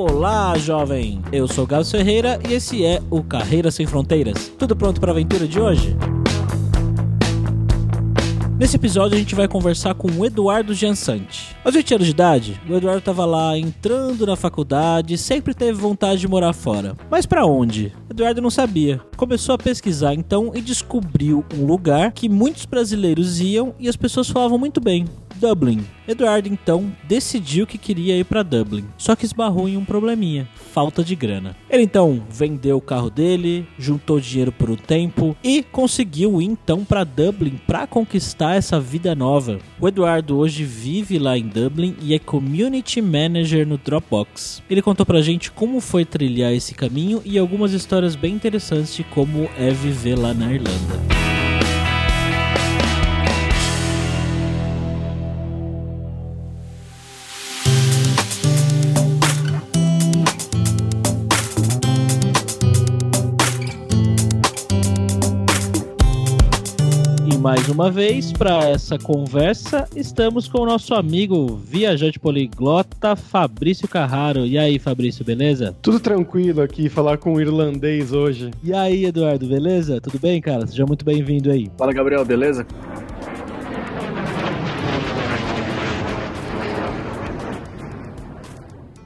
Olá, jovem! Eu sou Gabs Ferreira e esse é o Carreira Sem Fronteiras. Tudo pronto para a aventura de hoje? Nesse episódio a gente vai conversar com o Eduardo Giansante. Aos 20 anos de idade, o Eduardo estava lá entrando na faculdade e sempre teve vontade de morar fora. Mas para onde? Eduardo não sabia. Começou a pesquisar então e descobriu um lugar que muitos brasileiros iam e as pessoas falavam muito bem. Dublin. Eduardo então decidiu que queria ir para Dublin, só que esbarrou em um probleminha: falta de grana. Ele então vendeu o carro dele, juntou dinheiro por um tempo e conseguiu ir então para Dublin para conquistar essa vida nova. O Eduardo hoje vive lá em Dublin e é community manager no Dropbox. Ele contou pra gente como foi trilhar esse caminho e algumas histórias bem interessantes de como é viver lá na Irlanda. Mais uma vez para essa conversa. Estamos com o nosso amigo viajante poliglota Fabrício Carraro. E aí, Fabrício, beleza? Tudo tranquilo aqui, falar com o irlandês hoje. E aí, Eduardo, beleza? Tudo bem, cara? Seja muito bem-vindo aí. Fala, Gabriel, beleza?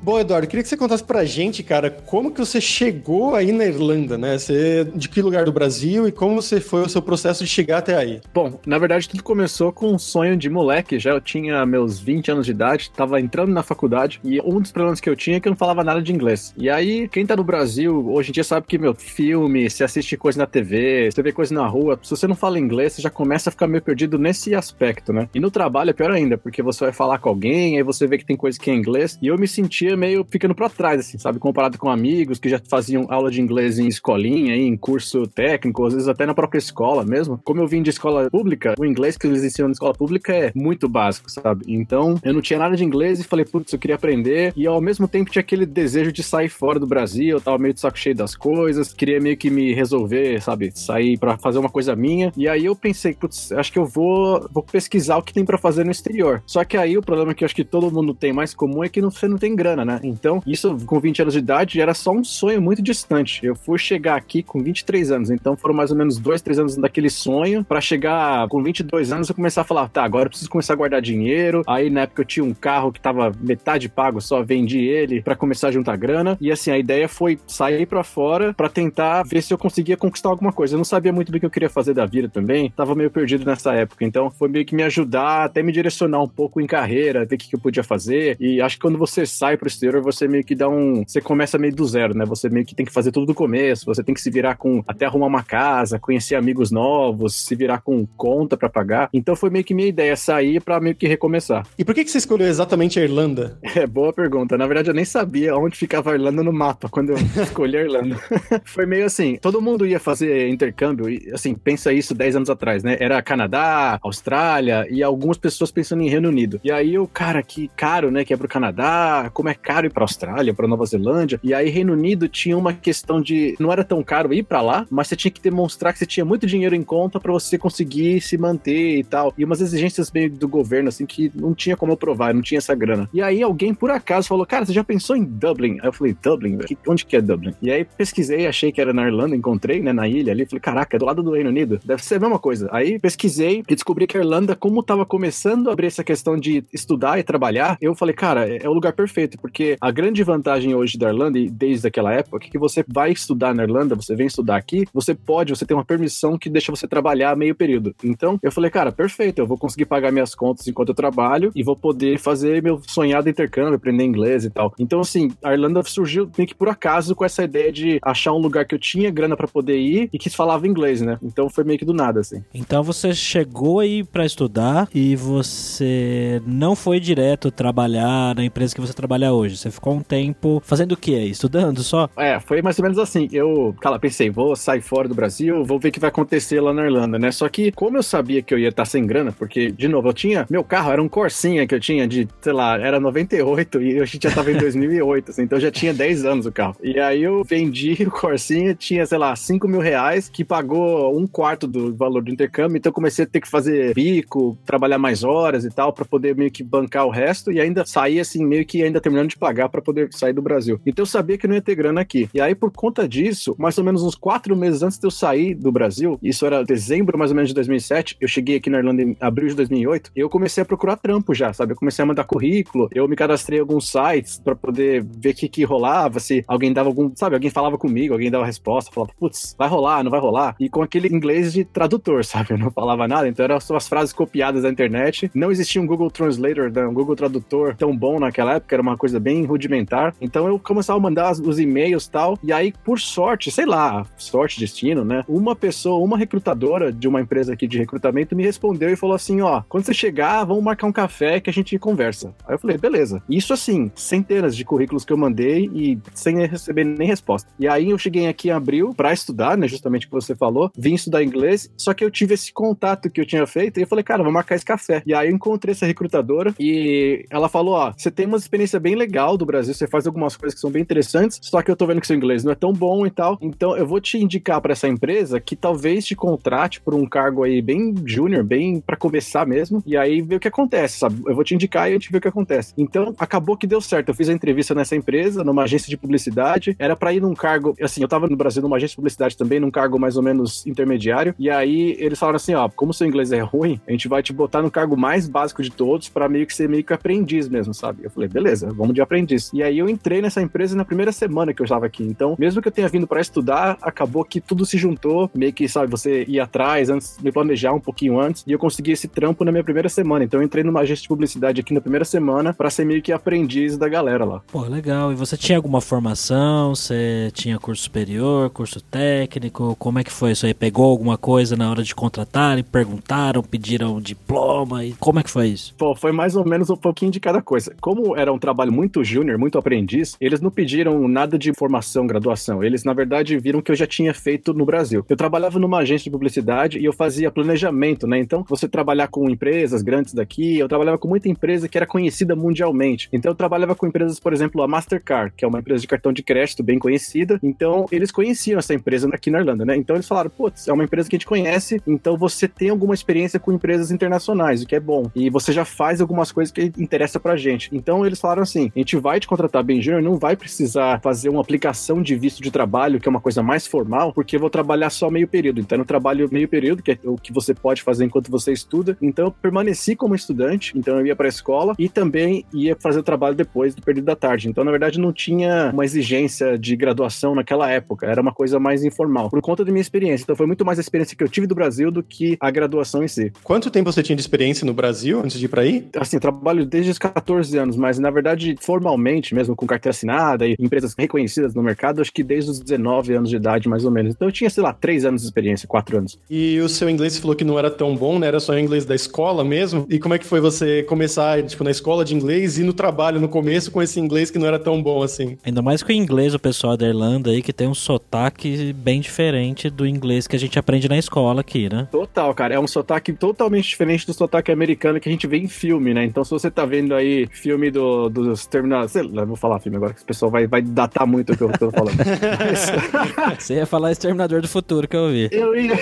Bom, Eduardo, queria que você contasse pra gente, cara, como que você chegou aí na Irlanda, né? Você, de que lugar do Brasil e como você foi o seu processo de chegar até aí? Bom, na verdade tudo começou com um sonho de moleque, já eu tinha meus 20 anos de idade, tava entrando na faculdade e um dos problemas que eu tinha é que eu não falava nada de inglês. E aí, quem tá no Brasil, hoje em dia sabe que, meu, filme, se assiste coisa na TV, você vê coisa na rua, se você não fala inglês, você já começa a ficar meio perdido nesse aspecto, né? E no trabalho é pior ainda, porque você vai falar com alguém, aí você vê que tem coisa que é inglês, e eu me sentia meio ficando pra trás, assim, sabe? Comparado com amigos que já faziam aula de inglês em escolinha, em curso técnico, às vezes até na própria escola mesmo. Como eu vim de escola pública, o inglês que eles ensinam na escola pública é muito básico, sabe? Então, eu não tinha nada de inglês e falei, putz, eu queria aprender. E ao mesmo tempo tinha aquele desejo de sair fora do Brasil, eu tava meio de saco cheio das coisas, queria meio que me resolver, sabe? Sair para fazer uma coisa minha. E aí eu pensei, putz, acho que eu vou, vou pesquisar o que tem para fazer no exterior. Só que aí o problema que eu acho que todo mundo tem mais comum é que você não tem grana, né? Então, isso com 20 anos de idade era só um sonho muito distante. Eu fui chegar aqui com 23 anos, então foram mais ou menos dois, três anos daquele sonho para chegar com 22 anos eu começar a falar, tá, agora eu preciso começar a guardar dinheiro. Aí na época eu tinha um carro que tava metade pago, só vendi ele para começar a juntar grana. E assim, a ideia foi sair para fora para tentar ver se eu conseguia conquistar alguma coisa. Eu não sabia muito do que eu queria fazer da vida também, tava meio perdido nessa época. Então foi meio que me ajudar, até me direcionar um pouco em carreira, ver o que, que eu podia fazer. E acho que quando você sai pro exterior, você meio que dá um. Você começa meio do zero, né? Você meio que tem que fazer tudo do começo, você tem que se virar com. até arrumar uma casa, conhecer amigos novos, se virar com conta para pagar. Então foi meio que minha ideia sair para meio que recomeçar. E por que, que você escolheu exatamente a Irlanda? É, boa pergunta. Na verdade, eu nem sabia onde ficava a Irlanda no mapa quando eu escolhi a Irlanda. foi meio assim: todo mundo ia fazer intercâmbio, e assim, pensa isso 10 anos atrás, né? Era Canadá, Austrália e algumas pessoas pensando em Reino Unido. E aí eu, cara, que caro, né? Que é pro Canadá, como é caro ir pra Austrália, para Nova Zelândia. E aí Reino Unido tinha uma questão de não era tão caro ir para lá, mas você tinha que demonstrar que você tinha muito dinheiro em conta para você conseguir se manter e tal. E umas exigências meio do governo assim que não tinha como provar, não tinha essa grana. E aí alguém por acaso falou: "Cara, você já pensou em Dublin?" Aí eu falei: "Dublin. Onde que é Dublin?" E aí pesquisei, achei que era na Irlanda, encontrei, né, na ilha ali, falei: "Caraca, é do lado do Reino Unido. Deve ser a mesma coisa." Aí pesquisei e descobri que a Irlanda, como tava começando a abrir essa questão de estudar e trabalhar, eu falei: "Cara, é, é o lugar perfeito, porque a grande vantagem hoje da Irlanda e desde aquela época que você vai estudar na Irlanda, você vem estudar aqui, você pode, você tem uma permissão que deixa você trabalhar meio período. Então, eu falei, cara, perfeito, eu vou conseguir pagar minhas contas enquanto eu trabalho e vou poder fazer meu sonhado intercâmbio, aprender inglês e tal. Então, assim, a Irlanda surgiu meio que por acaso com essa ideia de achar um lugar que eu tinha grana para poder ir e que falava inglês, né? Então, foi meio que do nada, assim. Então, você chegou aí para estudar e você não foi direto trabalhar na empresa que você trabalha hoje. Você ficou um tempo fazendo o quê? Estudando só? É, foi mais ou menos assim. Eu, cara, pensei, vou sair fora do Brasil, vou ver o que vai acontecer lá na Irlanda, né? Só que, como eu sabia que eu ia estar sem grana, porque, de novo, eu tinha. Meu carro era um Corsinha que eu tinha de, sei lá, era 98 e a gente já tava em 2008, assim, então já tinha 10 anos o carro. E aí eu vendi o Corsinha, tinha, sei lá, 5 mil reais, que pagou um quarto do valor do intercâmbio, então eu comecei a ter que fazer bico, trabalhar mais horas e tal, para poder meio que bancar o resto e ainda sair, assim, meio que ainda terminando terminando de pagar para poder sair do Brasil. Então eu sabia que não ia ter grana aqui. E aí, por conta disso, mais ou menos uns quatro meses antes de eu sair do Brasil, isso era dezembro mais ou menos de 2007, eu cheguei aqui na Irlanda em abril de 2008, eu comecei a procurar trampo já, sabe? Eu comecei a mandar currículo, eu me cadastrei em alguns sites para poder ver o que, que rolava, se alguém dava algum, sabe? Alguém falava comigo, alguém dava resposta, falava, putz, vai rolar, não vai rolar. E com aquele inglês de tradutor, sabe? Eu não falava nada, então eram só as frases copiadas da internet. Não existia um Google Translator, né? um Google Tradutor tão bom naquela época, era uma coisa bem rudimentar. Então eu começava a mandar os e-mails tal, e aí, por sorte, sei lá, sorte, destino, né? Uma pessoa, uma recrutadora de uma empresa aqui de recrutamento me respondeu e falou assim: ó, quando você chegar, vamos marcar um café que a gente conversa. Aí eu falei, beleza. Isso assim, centenas de currículos que eu mandei e sem receber nem resposta. E aí eu cheguei aqui em abril para estudar, né? Justamente o que você falou, vim estudar inglês, só que eu tive esse contato que eu tinha feito e eu falei, cara, vou marcar esse café. E aí eu encontrei essa recrutadora e ela falou: ó, você tem uma experiência bem legal do Brasil, você faz algumas coisas que são bem interessantes, só que eu tô vendo que seu inglês não é tão bom e tal. Então eu vou te indicar para essa empresa que talvez te contrate por um cargo aí bem júnior, bem para começar mesmo, e aí ver o que acontece, sabe? Eu vou te indicar e a gente vê o que acontece. Então acabou que deu certo. Eu fiz a entrevista nessa empresa, numa agência de publicidade, era para ir num cargo, assim, eu tava no Brasil numa agência de publicidade também, num cargo mais ou menos intermediário, e aí eles falaram assim, ó, como seu inglês é ruim, a gente vai te botar no cargo mais básico de todos para meio que ser meio que aprendiz mesmo, sabe? Eu falei, beleza, vamos de aprendiz. E aí eu entrei nessa empresa na primeira semana que eu estava aqui. Então, mesmo que eu tenha vindo para estudar, acabou que tudo se juntou, meio que, sabe, você ir atrás, antes me planejar um pouquinho antes, e eu consegui esse trampo na minha primeira semana. Então, eu entrei numa agência de publicidade aqui na primeira semana para ser meio que aprendiz da galera lá. Pô, legal. E você tinha alguma formação? Você tinha curso superior, curso técnico? Como é que foi isso aí? Pegou alguma coisa na hora de contratar e perguntaram, pediram um diploma? E como é que foi isso? Pô, foi mais ou menos um pouquinho de cada coisa. Como era um trabalho muito júnior, muito aprendiz, eles não pediram nada de formação, graduação. Eles, na verdade, viram que eu já tinha feito no Brasil. Eu trabalhava numa agência de publicidade e eu fazia planejamento, né? Então, você trabalhar com empresas grandes daqui, eu trabalhava com muita empresa que era conhecida mundialmente. Então, eu trabalhava com empresas, por exemplo, a Mastercard, que é uma empresa de cartão de crédito bem conhecida. Então, eles conheciam essa empresa aqui na Irlanda, né? Então, eles falaram, putz, é uma empresa que a gente conhece, então você tem alguma experiência com empresas internacionais, o que é bom. E você já faz algumas coisas que interessa pra gente. Então, eles falaram assim, a gente vai te contratar bem júnior, não vai precisar fazer uma aplicação de visto de trabalho, que é uma coisa mais formal, porque eu vou trabalhar só meio período. Então, eu trabalho meio período, que é o que você pode fazer enquanto você estuda. Então, eu permaneci como estudante, então eu ia pra escola e também ia fazer o trabalho depois do período da tarde. Então, na verdade, não tinha uma exigência de graduação naquela época, era uma coisa mais informal, por conta da minha experiência. Então, foi muito mais a experiência que eu tive do Brasil do que a graduação em si. Quanto tempo você tinha de experiência no Brasil antes de ir pra aí? Assim, trabalho desde os 14 anos, mas na verdade, formalmente, mesmo com carteira assinada e empresas reconhecidas no mercado, acho que desde os 19 anos de idade, mais ou menos. Então eu tinha, sei lá, 3 anos de experiência, 4 anos. E o seu inglês você falou que não era tão bom, né? Era só o inglês da escola mesmo. E como é que foi você começar, tipo, na escola de inglês e no trabalho no começo com esse inglês que não era tão bom assim? Ainda mais com o inglês, o pessoal da Irlanda aí, que tem um sotaque bem diferente do inglês que a gente aprende na escola aqui, né? Total, cara. É um sotaque totalmente diferente do sotaque americano que a gente vê em filme, né? Então, se você tá vendo aí filme do, dos Terminal... Sei lá, vou falar filme agora, que o pessoal vai, vai datar muito o que eu tô falando. Mas... Você ia falar Exterminador do Futuro que eu ouvi. Eu ia.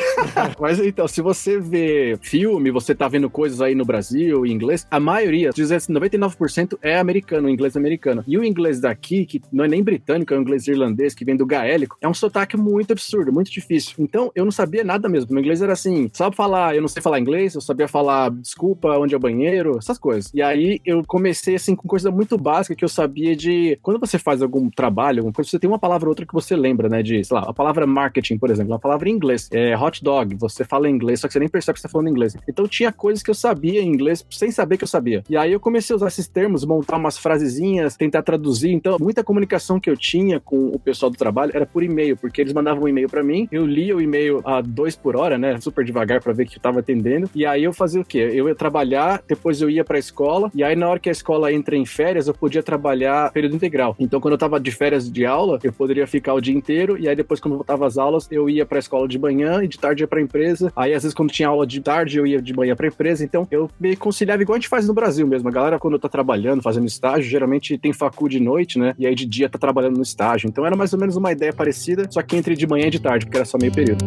Mas então, se você vê filme, você tá vendo coisas aí no Brasil, em inglês, a maioria, dizer assim, 99% é americano, inglês americano. E o inglês daqui, que não é nem britânico, é um inglês irlandês, que vem do gaélico, é um sotaque muito absurdo, muito difícil. Então, eu não sabia nada mesmo. Meu inglês era assim, sabe falar, eu não sei falar inglês, eu sabia falar desculpa, onde é o banheiro, essas coisas. E aí eu comecei assim com coisa muito básica que eu sabia de quando você faz algum trabalho, alguma coisa, você tem uma palavra ou outra que você lembra, né? De, sei lá, a palavra marketing, por exemplo, uma palavra em inglês. É hot dog, você fala em inglês, só que você nem percebe que você tá falando inglês. Então tinha coisas que eu sabia em inglês sem saber que eu sabia. E aí eu comecei a usar esses termos, montar umas frasezinhas, tentar traduzir. Então, muita comunicação que eu tinha com o pessoal do trabalho era por e-mail, porque eles mandavam um e-mail para mim, eu lia o e-mail a dois por hora, né? Super devagar para ver que eu tava atendendo. E aí eu fazia o quê? Eu ia trabalhar, depois eu ia pra escola, e aí na hora que a escola entra em férias, eu podia trabalhar período integral. Então, quando eu tava de férias de aula, eu poderia ficar o dia inteiro, e aí depois, quando eu voltava às aulas, eu ia pra escola de manhã e de tarde ia pra empresa. Aí, às vezes, quando tinha aula de tarde, eu ia de manhã pra empresa. Então, eu me conciliava igual a gente faz no Brasil mesmo. A galera, quando tá trabalhando, fazendo estágio, geralmente tem facu de noite, né? E aí de dia tá trabalhando no estágio. Então, era mais ou menos uma ideia parecida, só que entre de manhã e de tarde, porque era só meio período.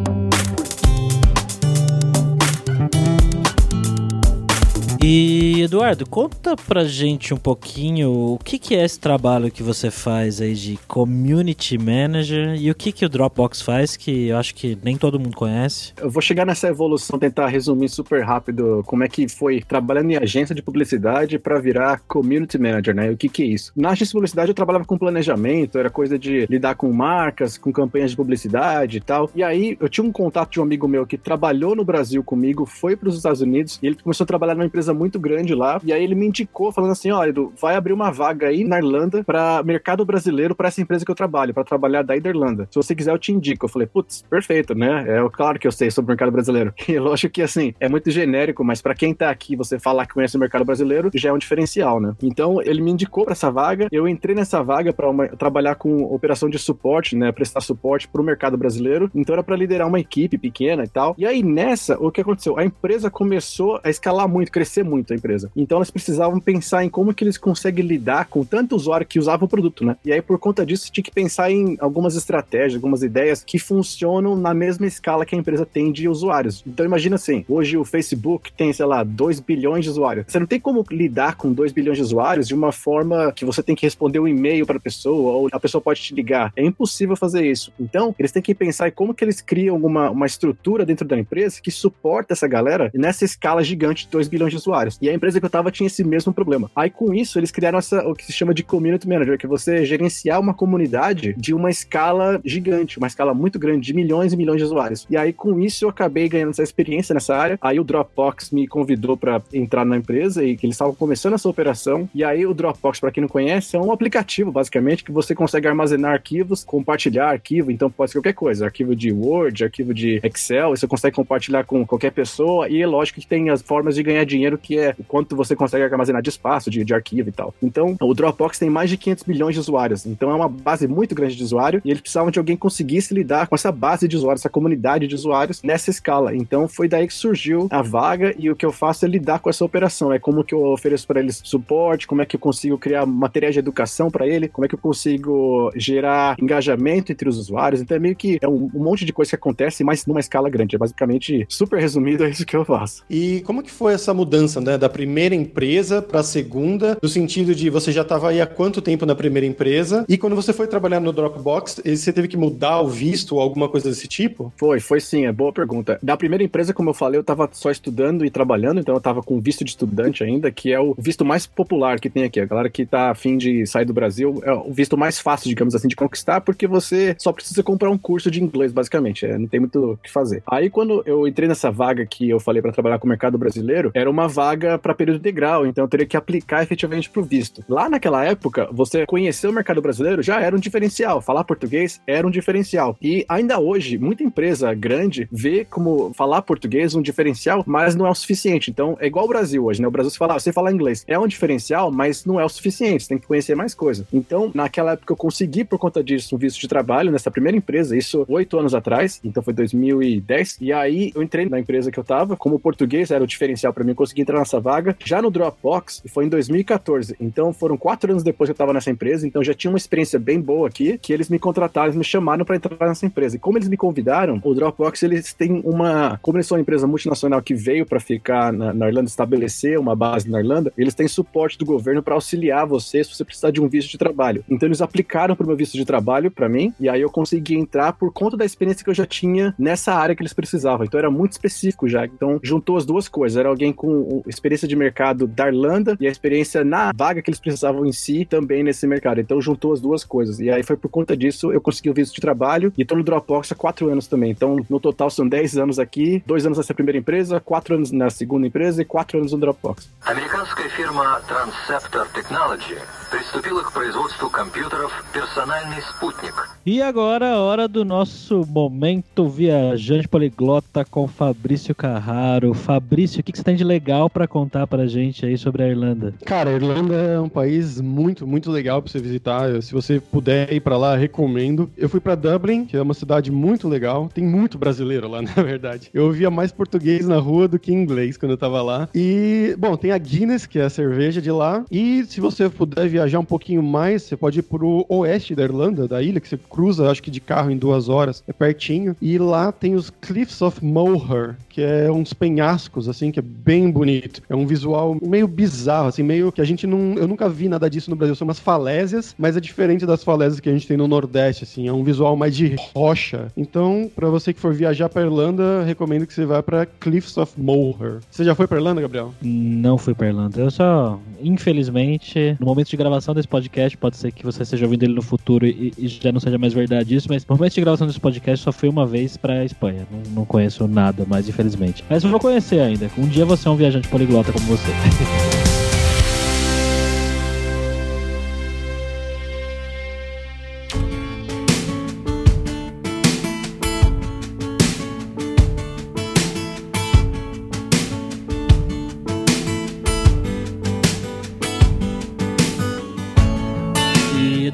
E Eduardo, conta pra gente um pouquinho o que, que é esse trabalho que você faz aí de community manager e o que, que o Dropbox faz, que eu acho que nem todo mundo conhece. Eu vou chegar nessa evolução, tentar resumir super rápido como é que foi trabalhando em agência de publicidade para virar community manager, né? O que, que é isso? Na agência de publicidade eu trabalhava com planejamento, era coisa de lidar com marcas, com campanhas de publicidade e tal. E aí eu tinha um contato de um amigo meu que trabalhou no Brasil comigo, foi para os Estados Unidos e ele começou a trabalhar numa empresa muito grande lá. E aí ele me indicou, falando assim: olha, Edu, vai abrir uma vaga aí na Irlanda para mercado brasileiro para essa empresa que eu trabalho, para trabalhar da Irlanda. Se você quiser, eu te indico. Eu falei, putz, perfeito, né? É claro que eu sei sobre o mercado brasileiro. E lógico que assim, é muito genérico, mas para quem tá aqui, você falar que conhece o mercado brasileiro já é um diferencial, né? Então ele me indicou para essa vaga, eu entrei nessa vaga para trabalhar com operação de suporte, né? Prestar suporte para o mercado brasileiro. Então era para liderar uma equipe pequena e tal. E aí nessa, o que aconteceu? A empresa começou a escalar muito, crescer muito a empresa. Então elas precisavam pensar em como que eles conseguem lidar com tanto usuário que usava o produto, né? E aí por conta disso tinha que pensar em algumas estratégias, algumas ideias que funcionam na mesma escala que a empresa tem de usuários. Então imagina assim, hoje o Facebook tem, sei lá, 2 bilhões de usuários. Você não tem como lidar com 2 bilhões de usuários de uma forma que você tem que responder um e-mail para a pessoa ou a pessoa pode te ligar. É impossível fazer isso. Então, eles têm que pensar em como que eles criam uma, uma estrutura dentro da empresa que suporta essa galera nessa escala gigante de 2 bilhões de usuários. E a empresa que eu tava tinha esse mesmo problema. Aí com isso, eles criaram essa, o que se chama de community manager, que é você gerenciar uma comunidade de uma escala gigante, uma escala muito grande, de milhões e milhões de usuários. E aí com isso eu acabei ganhando essa experiência nessa área. Aí o Dropbox me convidou para entrar na empresa e que eles estavam começando essa operação. E aí o Dropbox, para quem não conhece, é um aplicativo basicamente que você consegue armazenar arquivos, compartilhar arquivo, então pode ser qualquer coisa, arquivo de Word, arquivo de Excel, você consegue compartilhar com qualquer pessoa e é lógico que tem as formas de ganhar dinheiro que é o quanto você consegue armazenar de espaço, de, de arquivo e tal. Então, o Dropbox tem mais de 500 milhões de usuários, então é uma base muito grande de usuário e eles precisavam de alguém que conseguisse lidar com essa base de usuários, essa comunidade de usuários nessa escala. Então, foi daí que surgiu a vaga e o que eu faço é lidar com essa operação, é como que eu ofereço para eles suporte, como é que eu consigo criar materiais de educação para ele, como é que eu consigo gerar engajamento entre os usuários. Então, é meio que é um, um monte de coisa que acontece, mas numa escala grande. É basicamente super resumido, é isso que eu faço. E como que foi essa mudança, né, da primeira empresa para a segunda, no sentido de você já estava aí há quanto tempo na primeira empresa e quando você foi trabalhar no Dropbox, você teve que mudar o visto ou alguma coisa desse tipo? Foi, foi sim, é boa pergunta. Da primeira empresa, como eu falei, eu estava só estudando e trabalhando, então eu estava com visto de estudante ainda, que é o visto mais popular que tem aqui. A galera que está afim de sair do Brasil, é o visto mais fácil, digamos assim, de conquistar, porque você só precisa comprar um curso de inglês, basicamente. É, não tem muito o que fazer. Aí, quando eu entrei nessa vaga que eu falei para trabalhar com o mercado brasileiro, era uma vaga para período integral, então eu teria que aplicar efetivamente pro visto. Lá naquela época, você conhecer o mercado brasileiro já era um diferencial. Falar português era um diferencial. E ainda hoje, muita empresa grande vê como falar português um diferencial, mas não é o suficiente. Então, é igual o Brasil hoje, né? O Brasil você fala, você fala inglês. É um diferencial, mas não é o suficiente. Você tem que conhecer mais coisa. Então, naquela época, eu consegui, por conta disso, um visto de trabalho nessa primeira empresa, isso oito anos atrás, então foi 2010. E aí, eu entrei na empresa que eu tava, como português era o diferencial para mim, eu consegui entrar nessa vaga. Já no Dropbox, foi em 2014. Então, foram quatro anos depois que eu tava nessa empresa, então já tinha uma experiência bem boa aqui, que eles me contrataram, eles me chamaram para entrar nessa empresa. E como eles me convidaram, o Dropbox, eles têm uma. Como eles são uma empresa multinacional que veio para ficar na, na, Irlanda, estabelecer uma base na Irlanda, eles têm suporte do governo para auxiliar você se você precisar de um visto de trabalho. Então, eles aplicaram para meu visto de trabalho para mim, e aí eu consegui entrar por conta da experiência que eu já tinha nessa área que eles precisavam. Então, era muito específico já. Então, juntou as duas coisas. Era alguém com experiência de mercado da Irlanda e a experiência na vaga que eles precisavam em si também nesse mercado. Então, juntou as duas coisas. E aí foi por conta disso eu consegui o visto de trabalho e tô no Dropbox há quatro anos também. Então, no total são 10 anos aqui, dois anos nessa primeira empresa, quatro anos na segunda empresa e quatro anos no Dropbox. Американская фирма Transceptor Technology приступила к производству компьютеров «Персональный спутник». E agora a hora do nosso momento viajante poliglota com Fabrício Carraro. Fabrício, o que, que você tem de legal para contar pra gente aí sobre a Irlanda? Cara, a Irlanda é um país muito, muito legal para você visitar. Se você puder ir para lá, recomendo. Eu fui para Dublin, que é uma cidade muito legal. Tem muito brasileiro lá, na verdade. Eu ouvia mais português na rua do que inglês quando eu tava lá. E, bom, tem a Guinness, que é a cerveja de lá. E se você puder viajar um pouquinho mais, você pode ir pro oeste da Irlanda, da ilha, que você cruza, acho que de carro em duas horas. É pertinho. E lá tem os Cliffs of Moher, que é uns penhascos, assim, que é bem bonito bonito. É um visual meio bizarro, assim, meio que a gente não. Eu nunca vi nada disso no Brasil. São umas falésias, mas é diferente das falésias que a gente tem no Nordeste, assim. É um visual mais de rocha. Então, para você que for viajar pra Irlanda, recomendo que você vá pra Cliffs of Moher. Você já foi pra Irlanda, Gabriel? Não fui pra Irlanda. Eu só, infelizmente, no momento de gravação desse podcast, pode ser que você esteja ouvindo ele no futuro e, e já não seja mais verdade isso, mas no momento de gravação desse podcast só fui uma vez pra Espanha. Não, não conheço nada mais, infelizmente. Mas eu vou conhecer ainda. Um dia você é um viajante poliglota como você.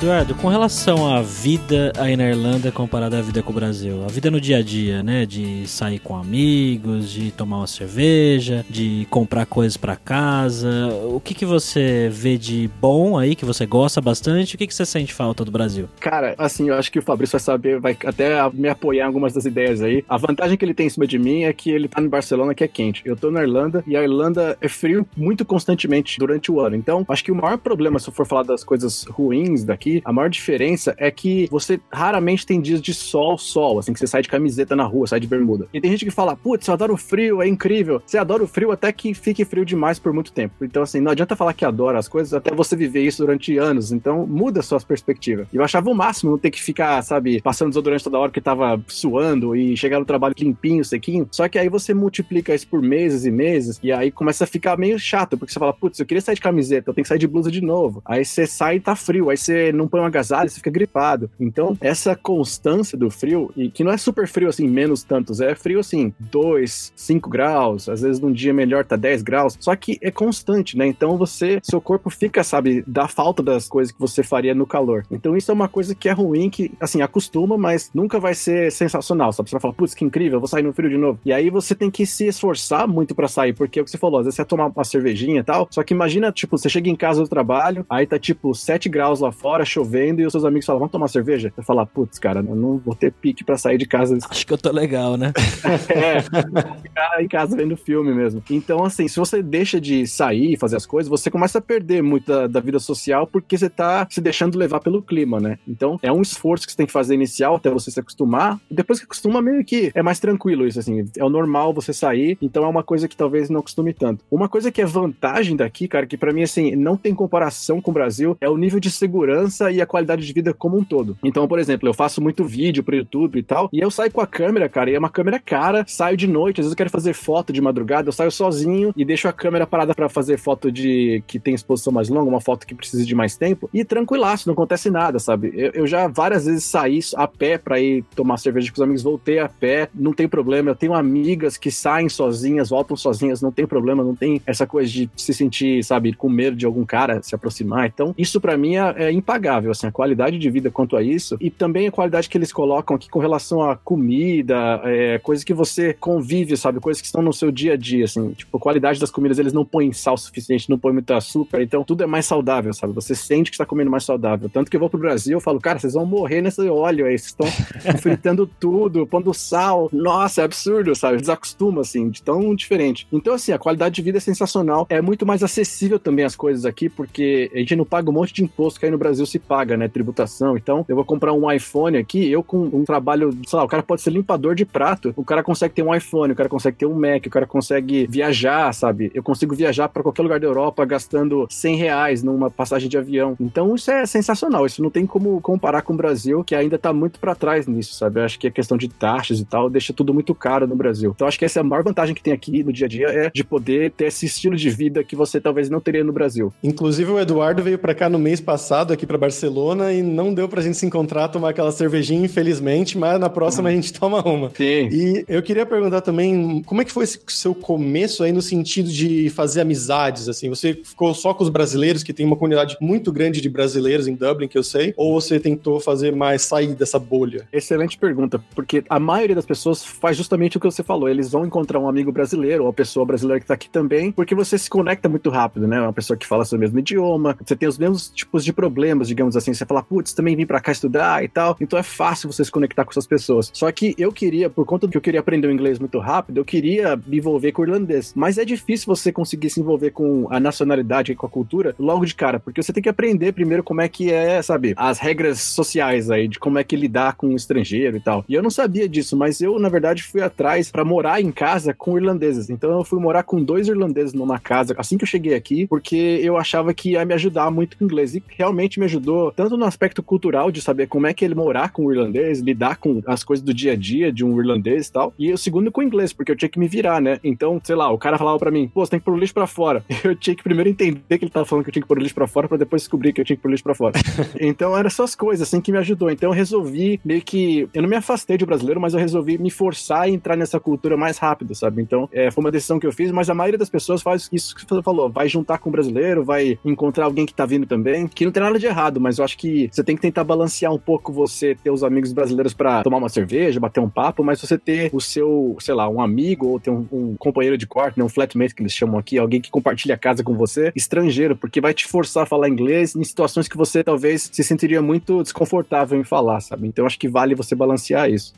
Eduardo, com relação à vida aí na Irlanda comparada à vida com o Brasil, a vida no dia a dia, né? De sair com amigos, de tomar uma cerveja, de comprar coisas pra casa, o que que você vê de bom aí, que você gosta bastante, o que que você sente falta do Brasil? Cara, assim, eu acho que o Fabrício vai saber, vai até me apoiar em algumas das ideias aí. A vantagem que ele tem em cima de mim é que ele tá em Barcelona, que é quente. Eu tô na Irlanda e a Irlanda é frio muito constantemente durante o ano. Então, acho que o maior problema, se eu for falar das coisas ruins daqui, a maior diferença é que você raramente tem dias de sol, sol, assim, que você sai de camiseta na rua, sai de bermuda. E tem gente que fala, putz, eu adoro o frio, é incrível. Você adora o frio até que fique frio demais por muito tempo. Então, assim, não adianta falar que adora as coisas até você viver isso durante anos. Então, muda a sua perspectiva. E eu achava o máximo não ter que ficar, sabe, passando desodorante toda hora que tava suando e chegar no trabalho limpinho, sequinho. Só que aí você multiplica isso por meses e meses e aí começa a ficar meio chato, porque você fala, putz, eu queria sair de camiseta, eu tenho que sair de blusa de novo. Aí você sai e tá frio, aí você não põe um agasalho, você fica gripado. Então, essa constância do frio, e que não é super frio assim, menos tantos, é frio assim, 2, 5 graus, às vezes num dia melhor tá 10 graus, só que é constante, né? Então você, seu corpo fica, sabe, da falta das coisas que você faria no calor. Então isso é uma coisa que é ruim, que, assim, acostuma, mas nunca vai ser sensacional, sabe? Você vai falar, putz, que incrível, vou sair no frio de novo. E aí você tem que se esforçar muito para sair, porque é o que você falou, às vezes você vai tomar uma cervejinha e tal, só que imagina, tipo, você chega em casa do trabalho, aí tá tipo 7 graus lá fora, chovendo, e os seus amigos falam, vamos tomar cerveja? Você fala, putz, cara, eu não vou ter pique para sair de casa. Acho que eu tô legal, né? é, ficar em casa vendo filme mesmo. Então, assim, se você deixa de sair e fazer as coisas, você começa a perder muito da, da, vida social porque você tá se deixando levar pelo clima, né? Então, é um esforço que você tem que fazer inicial até você se acostumar. Depois que acostuma, meio que é mais tranquilo isso, assim. É o normal você sair, então é uma coisa que talvez não acostume tanto. Uma coisa que é vantagem daqui, cara, que para mim, assim, não tem comparação com o Brasil, é o nível de segurança e a qualidade de vida como um todo. Então, por exemplo, eu faço muito vídeo pro YouTube e tal, e eu saio com a câmera, cara, e é uma câmera cara, saio de noite, às vezes eu quero fazer foto de madrugada, eu saio sozinho e deixo a câmera parada para fazer foto de que tem exposição mais longa, uma foto que precisa de mais tempo, e tranquilaço, não acontece nada, sabe? Eu, eu já várias vezes saí a pé para ir tomar cerveja com os amigos, voltei a pé, não tem problema. Eu tenho amigas que saem sozinhas, voltam sozinhas, não tem problema, não tem essa coisa de se sentir, sabe, com medo de algum cara se aproximar. Então, isso para mim é, é impagável, assim, a qualidade de vida quanto a isso, e também a qualidade que eles colocam aqui com relação à comida, é, coisas que você convive, sabe, coisas que estão no seu dia a dia, assim, tipo, a qualidade das comidas, eles não põem sal suficiente, não põem muito açúcar, então tudo é mais saudável, sabe? Você sente que está comendo mais saudável. Tanto que eu vou pro Brasil, eu falo, cara, vocês vão morrer nesse óleo aí, vocês estão fritando tudo, pondo sal. Nossa, é absurdo, sabe? Desacostuma, assim, de tão diferente. Então, assim, a qualidade de vida é sensacional. É muito mais acessível também as coisas aqui, porque a gente não paga um monte de imposto que aí no Brasil se paga, né? Tributação. Então, eu vou comprar um iPhone aqui, eu com um trabalho, sei lá, o cara pode ser limpador de prato, o cara consegue ter um iPhone, o cara consegue ter um Mac, o cara consegue viajar, sabe? Eu consigo viajar para qualquer lugar da Europa gastando 100 reais numa passagem de avião. Então, isso é sensacional. Isso não tem como comparar com o Brasil, que ainda tá muito para trás nisso, sabe? Eu acho que a questão de taxas e tal deixa tudo muito caro no Brasil. Então, acho que essa é a maior vantagem que tem aqui no dia a dia é de poder ter esse estilo de vida que você talvez não teria no Brasil. Inclusive, o Eduardo veio para cá no mês passado, aqui para Barcelona, e não deu pra gente se encontrar, tomar aquela cervejinha, infelizmente, mas na próxima a gente toma uma. Sim. E eu queria perguntar também, como é que foi esse seu começo aí no sentido de fazer amizades, assim? Você ficou só com os brasileiros, que tem uma comunidade muito grande de brasileiros em Dublin, que eu sei, ou você tentou fazer mais, sair dessa bolha? Excelente pergunta, porque a maioria das pessoas faz justamente o que você falou, eles vão encontrar um amigo brasileiro, ou uma pessoa brasileira que tá aqui também, porque você se conecta muito rápido, né? Uma pessoa que fala seu mesmo idioma, você tem os mesmos tipos de problemas, digamos assim, você fala, putz, também vim pra cá estudar e tal. Então é fácil você se conectar com essas pessoas. Só que eu queria, por conta do que eu queria aprender o inglês muito rápido, eu queria me envolver com o irlandês. Mas é difícil você conseguir se envolver com a nacionalidade e com a cultura logo de cara, porque você tem que aprender primeiro como é que é, sabe, as regras sociais aí, de como é que lidar com o estrangeiro e tal. E eu não sabia disso, mas eu, na verdade, fui atrás para morar em casa com irlandeses. Então eu fui morar com dois irlandeses numa casa assim que eu cheguei aqui, porque eu achava que ia me ajudar muito com o inglês. E realmente me ajudou, tanto no aspecto cultural, de saber como é que ele morar com o irlandês, lidar com as coisas do dia a dia de um irlandês e tal. E o segundo com o inglês, porque eu tinha que me virar, né? Então, sei lá, o cara falava para mim, pô, você tem que pôr o lixo pra fora. Eu tinha que primeiro entender que ele tava falando que eu tinha que pôr o lixo pra fora, pra depois descobrir que eu tinha que pôr o lixo pra fora. então, eram essas coisas, assim, que me ajudou. Então, eu resolvi meio que. Eu não me afastei de brasileiro, mas eu resolvi me forçar a entrar nessa cultura mais rápido, sabe? Então, é, foi uma decisão que eu fiz, mas a maioria das pessoas faz isso que você falou, vai juntar com o brasileiro, vai encontrar alguém que tá vindo também, que não tem nada de errado, mas eu acho que você tem que tentar balancear um pouco você ter os amigos brasileiros para tomar uma cerveja, bater um papo, mas você ter o seu, sei lá, um amigo ou ter um, um companheiro de quarto, né, um flatmate que eles chamam aqui, alguém que compartilha a casa com você, estrangeiro, porque vai te forçar a falar inglês em situações que você talvez se sentiria muito desconfortável em falar, sabe? Então acho que vale você balancear isso.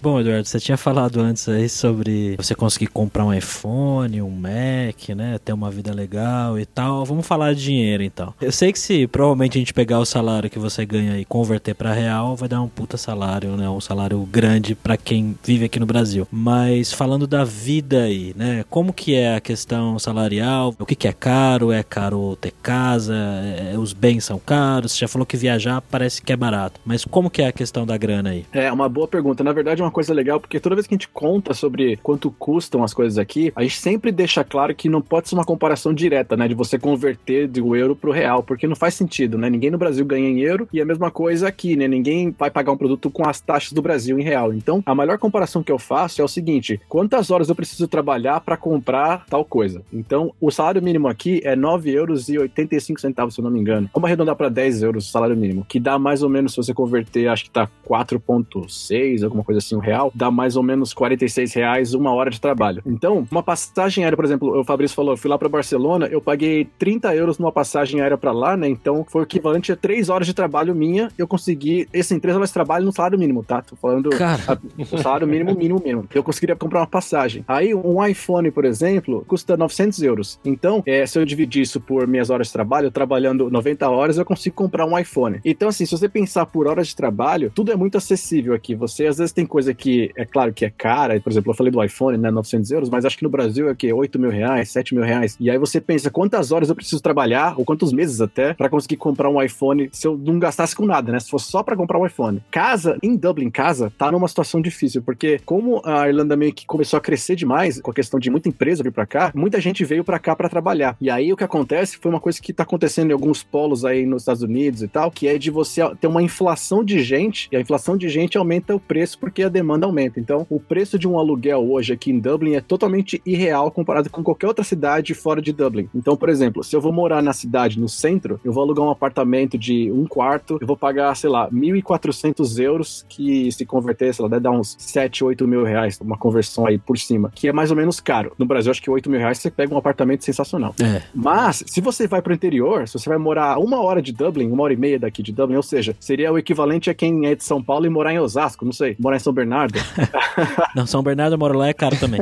Bom, Eduardo, você tinha falado antes aí sobre você conseguir comprar um iPhone, um Mac, né? Ter uma vida legal e tal. Vamos falar de dinheiro então. Eu sei que se provavelmente a gente pegar o salário que você ganha e converter para real, vai dar um puta salário, né? Um salário grande para quem vive aqui no Brasil. Mas falando da vida aí, né? Como que é a questão salarial? O que, que é caro? É caro ter casa? É, os bens são caros? Você já falou que viajar parece que é barato. Mas como que é a questão da grana aí? É uma boa pergunta. Na verdade, é uma coisa legal, porque toda vez que a gente conta sobre quanto custam as coisas aqui, a gente sempre deixa claro que não pode ser uma comparação direta, né? De você converter do euro pro real, porque não faz sentido, né? Ninguém no Brasil ganha em euro e a mesma coisa aqui, né? Ninguém vai pagar um produto com as taxas do Brasil em real. Então, a melhor comparação que eu faço é o seguinte: quantas horas eu preciso trabalhar para comprar tal coisa? Então, o salário mínimo aqui é 9 euros e 85 centavos, se eu não me engano. Vamos arredondar para 10 euros o salário mínimo, que dá mais ou menos, se você converter, acho que tá 4,6, alguma coisa assim, real, dá mais ou menos 46 reais uma hora de trabalho. Então, uma passagem aérea, por exemplo, o Fabrício falou, eu fui lá para Barcelona, eu paguei 30 euros numa passagem aérea para lá, né? Então, foi o equivalente a 3 horas de trabalho minha. Eu consegui, esse 3 horas de trabalho no salário mínimo, tá? Tô falando Cara. o salário mínimo, mínimo, mínimo. Eu conseguiria comprar uma passagem. Aí, um iPhone, por exemplo, custa 900 euros. Então, é, se eu dividir isso por minhas horas de trabalho, trabalhando 90 horas, eu consigo comprar um iPhone. Então, assim, se você pensar por horas de trabalho, tudo é muito acessível aqui. Você, às vezes, tem coisa que é claro que é cara, por exemplo, eu falei do iPhone, né, 900 euros, mas acho que no Brasil é o quê? 8 mil reais, 7 mil reais. E aí você pensa quantas horas eu preciso trabalhar, ou quantos meses até, para conseguir comprar um iPhone se eu não gastasse com nada, né? Se fosse só para comprar um iPhone. Casa, em Dublin, casa, tá numa situação difícil, porque como a Irlanda meio que começou a crescer demais, com a questão de muita empresa vir para cá, muita gente veio para cá para trabalhar. E aí o que acontece foi uma coisa que tá acontecendo em alguns polos aí nos Estados Unidos e tal, que é de você ter uma inflação de gente, e a inflação de gente aumenta o preço porque a demanda aumenta. Então, o preço de um aluguel hoje aqui em Dublin é totalmente irreal comparado com qualquer outra cidade fora de Dublin. Então, por exemplo, se eu vou morar na cidade, no centro, eu vou alugar um apartamento de um quarto, eu vou pagar, sei lá, 1.400 euros, que se converter, sei lá, deve dar uns 7, 8 mil reais, uma conversão aí por cima, que é mais ou menos caro. No Brasil, acho que 8 mil reais você pega um apartamento sensacional. É. Mas, se você vai pro interior, se você vai morar uma hora de Dublin, uma hora e meia daqui de Dublin, ou seja, seria o equivalente a quem é de São Paulo e morar em Osasco, não sei, morar em São Bernardo. Não, São Bernardo eu moro lá é caro também.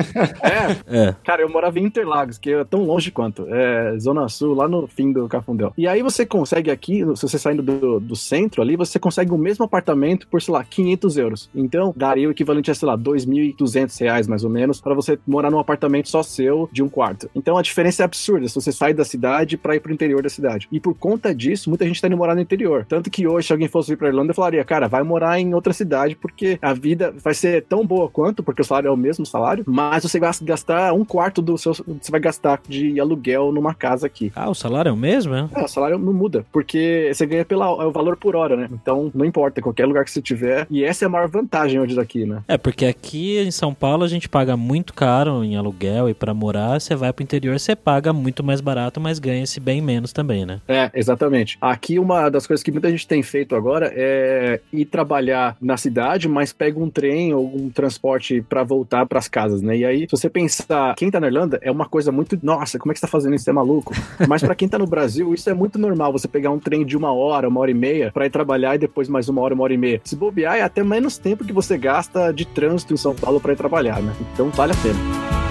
é, É. Cara, eu morava em Interlagos, que é tão longe quanto. É Zona Sul, lá no fim do Cafundel. E aí você consegue aqui, se você saindo do, do centro ali, você consegue o mesmo apartamento por, sei lá, 500 euros. Então, daria o equivalente a, sei lá, 2.200 reais, mais ou menos, para você morar num apartamento só seu, de um quarto. Então, a diferença é absurda se você sai da cidade para ir pro interior da cidade. E por conta disso, muita gente tá indo morar no interior. Tanto que hoje, se alguém fosse vir pra Irlanda, eu falaria, cara, vai morar em outra cidade, porque a vida vai ser tão boa quanto, porque o salário é o mesmo salário, mas você vai gastar um quarto do seu. Você vai gastar de aluguel numa casa aqui. Ah, o salário é o mesmo, é? É, o salário não muda, porque você ganha pela, é o valor por hora, né? Então não importa, qualquer lugar que você tiver. E essa é a maior vantagem hoje daqui, né? É, porque aqui em São Paulo a gente paga muito caro em aluguel e pra morar, você vai pro interior, você paga muito mais barato, mas ganha-se bem menos também, né? É, exatamente. Aqui uma das coisas que muita gente tem feito agora é ir trabalhar na cidade, mas pega um trem trem ou um transporte para voltar para as casas, né? E aí, se você pensar, quem tá na Irlanda é uma coisa muito, nossa, como é que você tá fazendo isso? Você é maluco? Mas para quem tá no Brasil, isso é muito normal, você pegar um trem de uma hora, uma hora e meia para ir trabalhar e depois mais uma hora, uma hora e meia. Se bobear, é até menos tempo que você gasta de trânsito em São Paulo para ir trabalhar, né? Então vale a pena.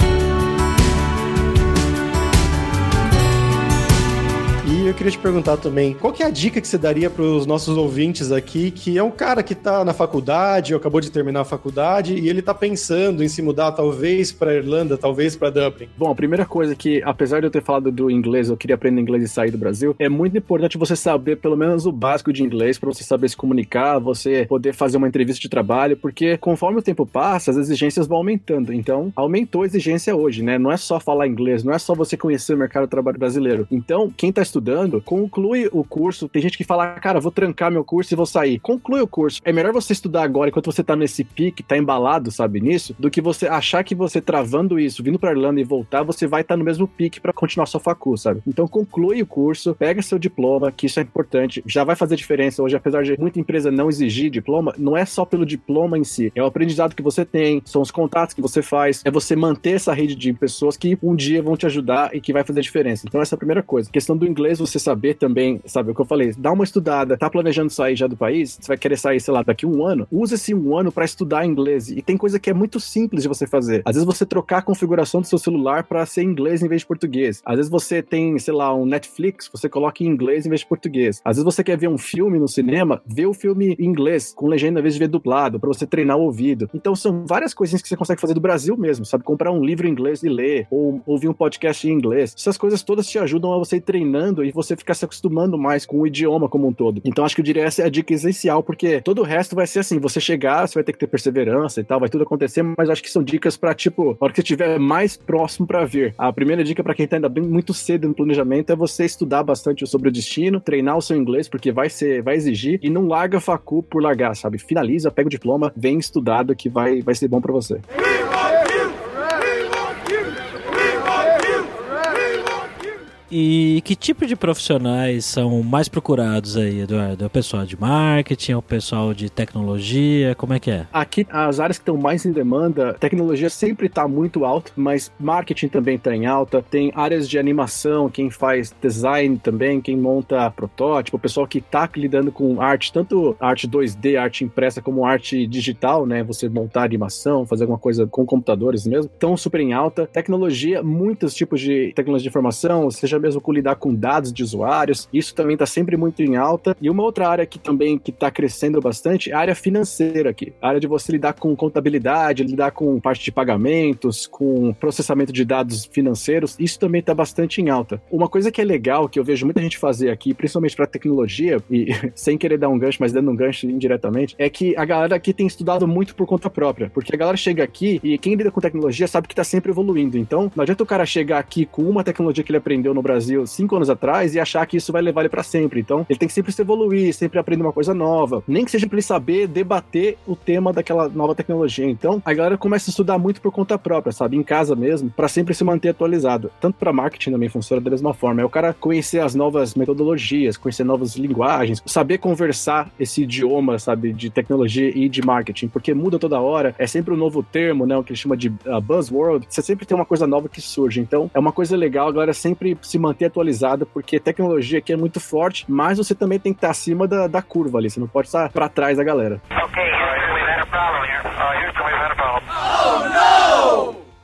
Queria te perguntar também, qual que é a dica que você daria para os nossos ouvintes aqui, que é um cara que está na faculdade, ou acabou de terminar a faculdade, e ele está pensando em se mudar talvez para Irlanda, talvez para Dublin? Bom, a primeira coisa que, apesar de eu ter falado do inglês, eu queria aprender inglês e sair do Brasil, é muito importante você saber pelo menos o básico de inglês para você saber se comunicar, você poder fazer uma entrevista de trabalho, porque conforme o tempo passa, as exigências vão aumentando. Então, aumentou a exigência hoje, né? Não é só falar inglês, não é só você conhecer o mercado de trabalho brasileiro. Então, quem está estudando, conclui o curso. Tem gente que fala, cara, vou trancar meu curso e vou sair. Conclui o curso. É melhor você estudar agora, enquanto você tá nesse pique, tá embalado, sabe, nisso, do que você achar que você travando isso, vindo pra Irlanda e voltar, você vai estar tá no mesmo pique para continuar sua facu, sabe? Então conclui o curso, pega seu diploma, que isso é importante, já vai fazer diferença hoje, apesar de muita empresa não exigir diploma, não é só pelo diploma em si, é o aprendizado que você tem, são os contatos que você faz, é você manter essa rede de pessoas que um dia vão te ajudar e que vai fazer diferença. Então essa é a primeira coisa. A questão do inglês, você saber também, sabe, o que eu falei, dá uma estudada, tá planejando sair já do país, você vai querer sair, sei lá, daqui um ano, usa esse um ano para estudar inglês. E tem coisa que é muito simples de você fazer. Às vezes você trocar a configuração do seu celular para ser inglês em vez de português. Às vezes você tem, sei lá, um Netflix, você coloca em inglês em vez de português. Às vezes você quer ver um filme no cinema, vê o filme em inglês, com legenda em vez de ver dublado, para você treinar o ouvido. Então são várias coisinhas que você consegue fazer do Brasil mesmo, sabe? Comprar um livro em inglês e ler, ou ouvir um podcast em inglês. Essas coisas todas te ajudam a você ir treinando e você ficar se acostumando mais com o idioma como um todo. Então acho que eu diria essa é a dica essencial, porque todo o resto vai ser assim: você chegar, você vai ter que ter perseverança e tal, vai tudo acontecer, mas acho que são dicas para tipo, a hora que você estiver mais próximo para vir. A primeira dica para quem tá ainda bem muito cedo no planejamento é você estudar bastante sobre o destino, treinar o seu inglês, porque vai ser, vai exigir, e não larga a facu por largar, sabe? Finaliza, pega o diploma, vem estudado que vai, vai ser bom para você. E que tipo de profissionais são mais procurados aí, Eduardo? É o pessoal de marketing, é o pessoal de tecnologia, como é que é? Aqui, as áreas que estão mais em demanda, tecnologia sempre está muito alta, mas marketing também está em alta. Tem áreas de animação, quem faz design também, quem monta protótipo, o pessoal que está lidando com arte, tanto arte 2D, arte impressa, como arte digital, né? Você montar animação, fazer alguma coisa com computadores mesmo, estão super em alta. Tecnologia, muitos tipos de tecnologia de informação, seja seja mesmo com lidar com dados de usuários. Isso também está sempre muito em alta. E uma outra área que também que está crescendo bastante é a área financeira aqui. A área de você lidar com contabilidade, lidar com parte de pagamentos, com processamento de dados financeiros. Isso também está bastante em alta. Uma coisa que é legal, que eu vejo muita gente fazer aqui, principalmente para tecnologia, e sem querer dar um gancho, mas dando um gancho indiretamente, é que a galera aqui tem estudado muito por conta própria. Porque a galera chega aqui e quem lida com tecnologia sabe que está sempre evoluindo. Então, não adianta o cara chegar aqui com uma tecnologia que ele aprendeu no Brasil cinco anos atrás e achar que isso vai levar ele para sempre. Então, ele tem que sempre se evoluir, sempre aprender uma coisa nova, nem que seja para ele saber debater o tema daquela nova tecnologia. Então, a galera começa a estudar muito por conta própria, sabe, em casa mesmo, para sempre se manter atualizado. Tanto para marketing também funciona da mesma forma. É o cara conhecer as novas metodologias, conhecer novas linguagens, saber conversar esse idioma, sabe, de tecnologia e de marketing, porque muda toda hora, é sempre um novo termo, né, o que ele chama de uh, buzzword. Você sempre tem uma coisa nova que surge. Então, é uma coisa legal, a galera sempre se manter atualizada, porque tecnologia aqui é muito forte, mas você também tem que estar acima da, da curva ali, você não pode estar para trás da galera. Houston, we've had a problem here. Uh, Houston, we've had a problem. Oh, no!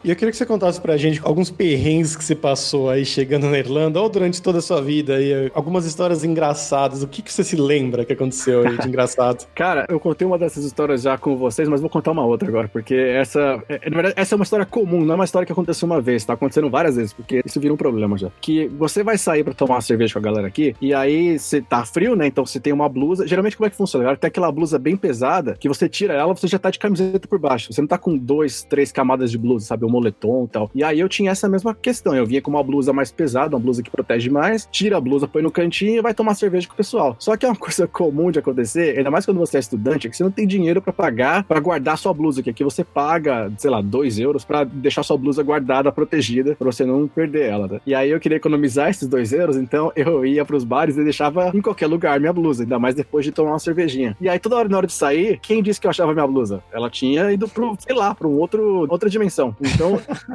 E eu queria que você contasse pra gente alguns perrengues que você passou aí chegando na Irlanda ou durante toda a sua vida aí, algumas histórias engraçadas. O que, que você se lembra que aconteceu aí de engraçado? Cara, eu contei uma dessas histórias já com vocês, mas vou contar uma outra agora, porque essa, é, na verdade, essa é uma história comum, não é uma história que aconteceu uma vez, tá acontecendo várias vezes, porque isso vira um problema já. Que você vai sair pra tomar uma cerveja com a galera aqui, e aí você tá frio, né? Então você tem uma blusa. Geralmente, como é que funciona? Galera, tem aquela blusa bem pesada, que você tira ela, você já tá de camiseta por baixo. Você não tá com dois, três camadas de blusa, sabe? Moletom e tal. E aí eu tinha essa mesma questão. Eu vinha com uma blusa mais pesada, uma blusa que protege mais, tira a blusa, põe no cantinho e vai tomar cerveja com o pessoal. Só que é uma coisa comum de acontecer, ainda mais quando você é estudante, é que você não tem dinheiro para pagar para guardar sua blusa, que aqui você paga, sei lá, 2 euros para deixar sua blusa guardada, protegida, pra você não perder ela, né? E aí eu queria economizar esses 2 euros, então eu ia pros bares e deixava em qualquer lugar minha blusa, ainda mais depois de tomar uma cervejinha. E aí toda hora na hora de sair, quem disse que eu achava minha blusa? Ela tinha ido pro, sei lá, pra um outro, outra dimensão. Então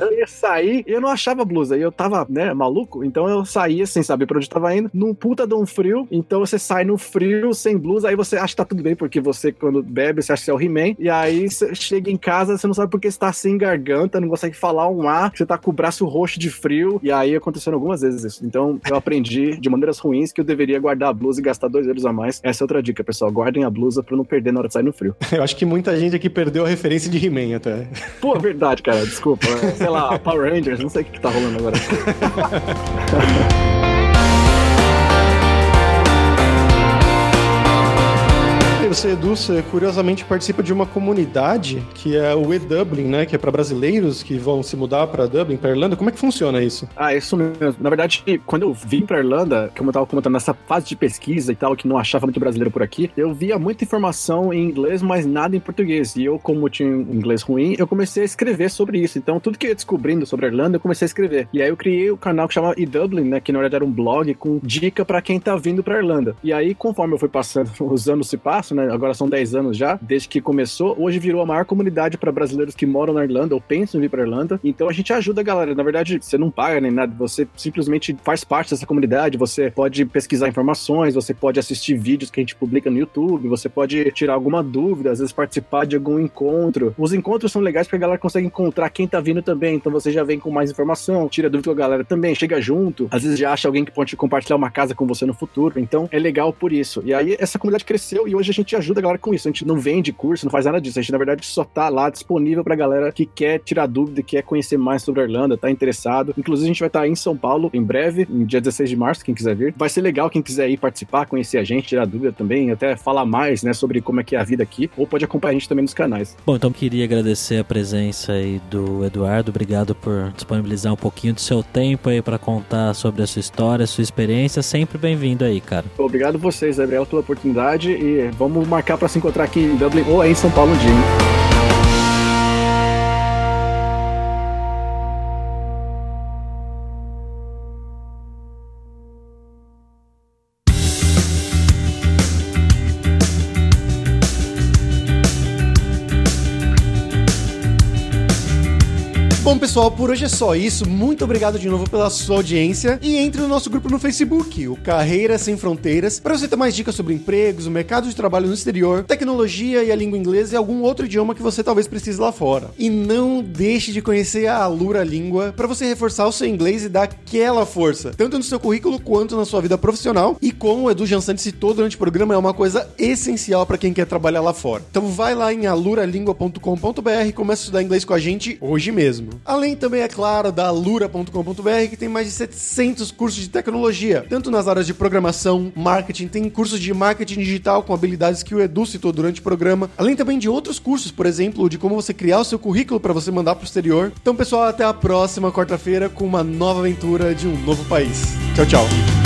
eu ia sair e eu não achava a blusa. E eu tava, né, maluco. Então eu saía sem saber pra onde tava indo, num puta de um frio. Então você sai no frio, sem blusa, aí você acha que tá tudo bem, porque você, quando bebe, você acha que é o He-Man. E aí você chega em casa, você não sabe porque você tá sem garganta, não consegue falar um ar, você tá com o braço roxo de frio. E aí aconteceu algumas vezes isso. Então eu aprendi de maneiras ruins que eu deveria guardar a blusa e gastar dois euros a mais. Essa é outra dica, pessoal. Guardem a blusa pra não perder na hora de sair no frio. Eu acho que muita gente aqui perdeu a referência de He-Man até. Pô, verdade, cara. Desculpa. Sei lá, Power Rangers, não sei o que, que tá rolando agora. você, você curiosamente participa de uma comunidade que é o E-Dublin, né? Que é para brasileiros que vão se mudar para Dublin, para Irlanda. Como é que funciona isso? Ah, isso mesmo. Na verdade, quando eu vim para Irlanda, como eu tava comentando, nessa fase de pesquisa e tal, que não achava muito brasileiro por aqui, eu via muita informação em inglês, mas nada em português. E eu, como tinha um inglês ruim, eu comecei a escrever sobre isso. Então, tudo que eu ia descobrindo sobre a Irlanda, eu comecei a escrever. E aí eu criei o canal que chama E-Dublin, né? Que na verdade era um blog com dica para quem tá vindo para Irlanda. E aí, conforme eu fui passando, os anos se passam, né? Agora são 10 anos já, desde que começou. Hoje virou a maior comunidade para brasileiros que moram na Irlanda ou pensam em vir para Irlanda. Então a gente ajuda a galera. Na verdade, você não paga nem nada, você simplesmente faz parte dessa comunidade. Você pode pesquisar informações, você pode assistir vídeos que a gente publica no YouTube, você pode tirar alguma dúvida, às vezes participar de algum encontro. Os encontros são legais porque a galera consegue encontrar quem tá vindo também. Então você já vem com mais informação, tira dúvida com a galera também, chega junto. Às vezes já acha alguém que pode compartilhar uma casa com você no futuro. Então é legal por isso. E aí essa comunidade cresceu e hoje a gente ajuda a galera com isso. A gente não vende curso, não faz nada disso. A gente, na verdade, só tá lá disponível pra galera que quer tirar dúvida, quer conhecer mais sobre a Irlanda, tá interessado. Inclusive, a gente vai estar tá em São Paulo em breve, no dia 16 de março, quem quiser vir. Vai ser legal quem quiser ir participar, conhecer a gente, tirar dúvida também, até falar mais, né, sobre como é que é a vida aqui, ou pode acompanhar a gente também nos canais. Bom, então queria agradecer a presença aí do Eduardo. Obrigado por disponibilizar um pouquinho do seu tempo aí para contar sobre a sua história, a sua experiência. Sempre bem-vindo aí, cara. Obrigado vocês, Gabriel, pela oportunidade e vamos marcar para se encontrar aqui em Dublin ou aí em São Paulo um dia. Hein? Pessoal, por hoje é só isso. Muito obrigado de novo pela sua audiência e entre no nosso grupo no Facebook, o Carreiras Sem Fronteiras, para você ter mais dicas sobre empregos, o mercado de trabalho no exterior, tecnologia e a língua inglesa e algum outro idioma que você talvez precise lá fora. E não deixe de conhecer a Alura Língua para você reforçar o seu inglês e dar aquela força, tanto no seu currículo quanto na sua vida profissional. E como o Edu Jansante citou durante o programa, é uma coisa essencial para quem quer trabalhar lá fora. Então vai lá em aluralingua.com.br e começa a estudar inglês com a gente hoje mesmo. Além também, é claro, da alura.com.br, que tem mais de 700 cursos de tecnologia, tanto nas áreas de programação, marketing, tem cursos de marketing digital com habilidades que o Edu citou durante o programa, além também de outros cursos, por exemplo, de como você criar o seu currículo para você mandar para o exterior. Então, pessoal, até a próxima quarta-feira com uma nova aventura de um novo país. Tchau, tchau.